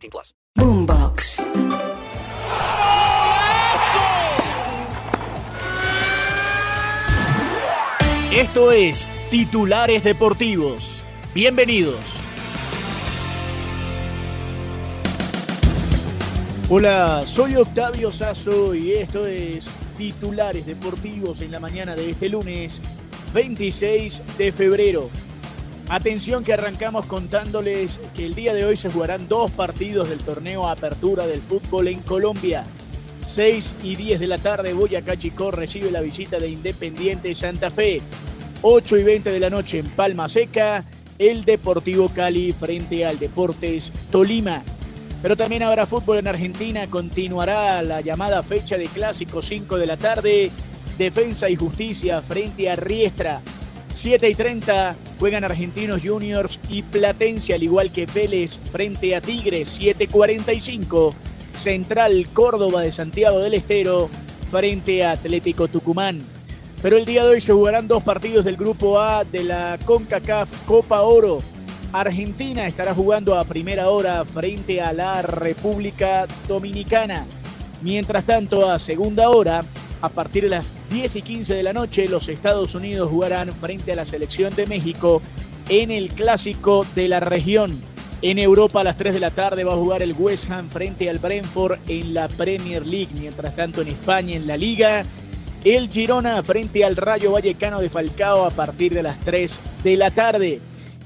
18 plus. Boombox. Esto es Titulares Deportivos. Bienvenidos. Hola, soy Octavio Sazo y esto es Titulares Deportivos en la mañana de este lunes 26 de febrero. Atención que arrancamos contándoles que el día de hoy se jugarán dos partidos del torneo Apertura del Fútbol en Colombia. 6 y 10 de la tarde Boyacá Chicó recibe la visita de Independiente Santa Fe. 8 y 20 de la noche en Palma Seca, el Deportivo Cali frente al Deportes Tolima. Pero también habrá fútbol en Argentina, continuará la llamada fecha de clásico 5 de la tarde, Defensa y Justicia frente a Riestra. 7 y 30 juegan Argentinos Juniors y Platense, al igual que Vélez frente a Tigres. 7.45 Central Córdoba de Santiago del Estero frente a Atlético Tucumán. Pero el día de hoy se jugarán dos partidos del Grupo A de la CONCACAF Copa Oro. Argentina estará jugando a primera hora frente a la República Dominicana. Mientras tanto, a segunda hora, a partir de las 10 y 15 de la noche, los Estados Unidos jugarán frente a la selección de México en el clásico de la región. En Europa a las 3 de la tarde va a jugar el West Ham frente al Brentford en la Premier League. Mientras tanto en España en la Liga, el Girona frente al Rayo Vallecano de Falcao a partir de las 3 de la tarde.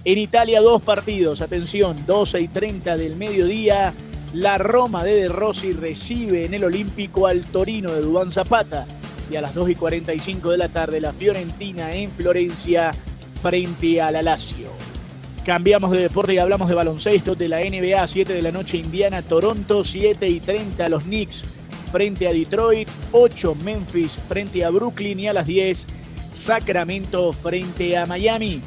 En Italia dos partidos, atención, 12 y 30 del mediodía. La Roma de De Rossi recibe en el Olímpico al Torino de Dubán Zapata. Y a las 2 y 45 de la tarde la Fiorentina en Florencia frente a la. Cambiamos de deporte y hablamos de baloncesto de la NBA, 7 de la noche Indiana, Toronto, 7 y 30 los Knicks frente a Detroit, 8 Memphis frente a Brooklyn y a las 10 Sacramento frente a Miami.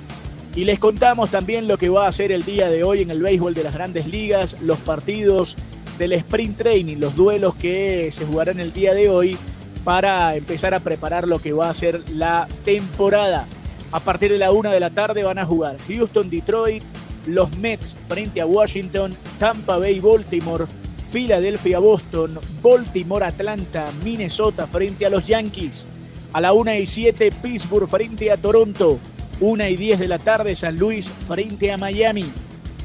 Y les contamos también lo que va a hacer el día de hoy en el béisbol de las grandes ligas, los partidos del sprint training, los duelos que se jugarán el día de hoy para empezar a preparar lo que va a ser la temporada. A partir de la una de la tarde van a jugar Houston, Detroit, los Mets frente a Washington, Tampa Bay, Baltimore, Filadelfia, Boston, Baltimore, Atlanta, Minnesota frente a los Yankees. A la una y siete, Pittsburgh frente a Toronto. Una y diez de la tarde, San Luis frente a Miami.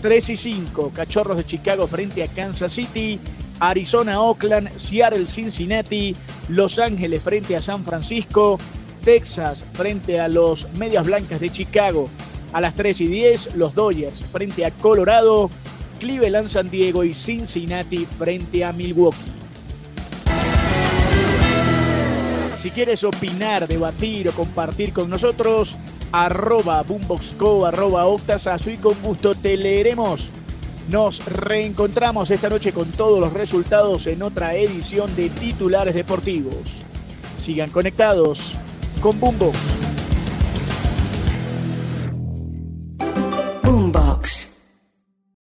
3 y 5, Cachorros de Chicago frente a Kansas City. Arizona, Oakland, Seattle, Cincinnati, Los Ángeles frente a San Francisco, Texas frente a los Medias Blancas de Chicago. A las 3 y 10, los Dodgers frente a Colorado, Cleveland, San Diego y Cincinnati frente a Milwaukee. Si quieres opinar, debatir o compartir con nosotros, arroba boomboxco, arroba octasazo y con gusto te leeremos. Nos reencontramos esta noche con todos los resultados en otra edición de Titulares Deportivos. Sigan conectados con Boombox.